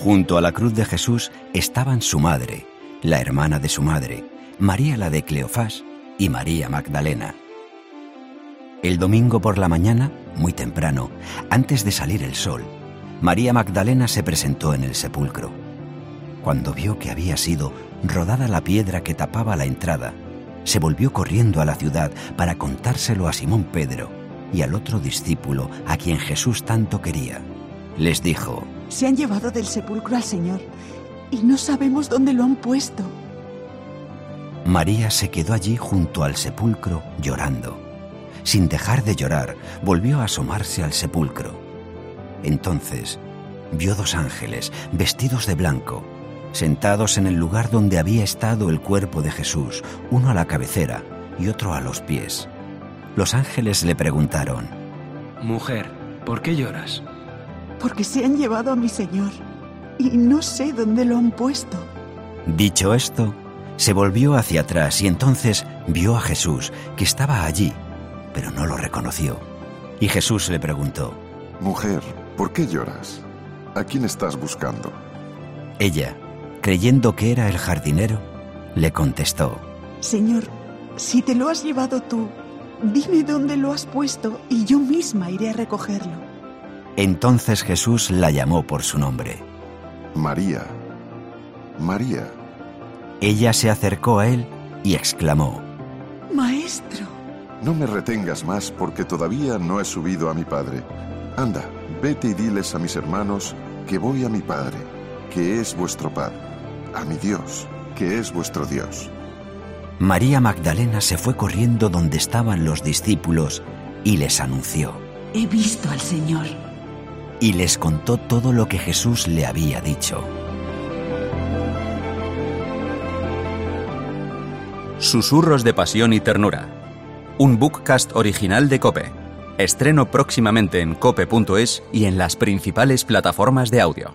Junto a la cruz de Jesús estaban su madre, la hermana de su madre, María la de Cleofás y María Magdalena. El domingo por la mañana, muy temprano, antes de salir el sol, María Magdalena se presentó en el sepulcro. Cuando vio que había sido rodada la piedra que tapaba la entrada, se volvió corriendo a la ciudad para contárselo a Simón Pedro y al otro discípulo a quien Jesús tanto quería. Les dijo, Se han llevado del sepulcro al Señor y no sabemos dónde lo han puesto. María se quedó allí junto al sepulcro llorando. Sin dejar de llorar, volvió a asomarse al sepulcro. Entonces vio dos ángeles vestidos de blanco, sentados en el lugar donde había estado el cuerpo de Jesús, uno a la cabecera y otro a los pies. Los ángeles le preguntaron, Mujer, ¿por qué lloras? Porque se han llevado a mi Señor y no sé dónde lo han puesto. Dicho esto, se volvió hacia atrás y entonces vio a Jesús, que estaba allí, pero no lo reconoció. Y Jesús le preguntó, Mujer, ¿por qué lloras? ¿A quién estás buscando? Ella, creyendo que era el jardinero, le contestó, Señor, si te lo has llevado tú, dime dónde lo has puesto y yo misma iré a recogerlo. Entonces Jesús la llamó por su nombre. María. María. Ella se acercó a él y exclamó, Maestro. No me retengas más porque todavía no he subido a mi Padre. Anda, vete y diles a mis hermanos que voy a mi Padre, que es vuestro Padre, a mi Dios, que es vuestro Dios. María Magdalena se fue corriendo donde estaban los discípulos y les anunció. He visto al Señor. Y les contó todo lo que Jesús le había dicho. Susurros de Pasión y Ternura. Un bookcast original de Cope. Estreno próximamente en cope.es y en las principales plataformas de audio.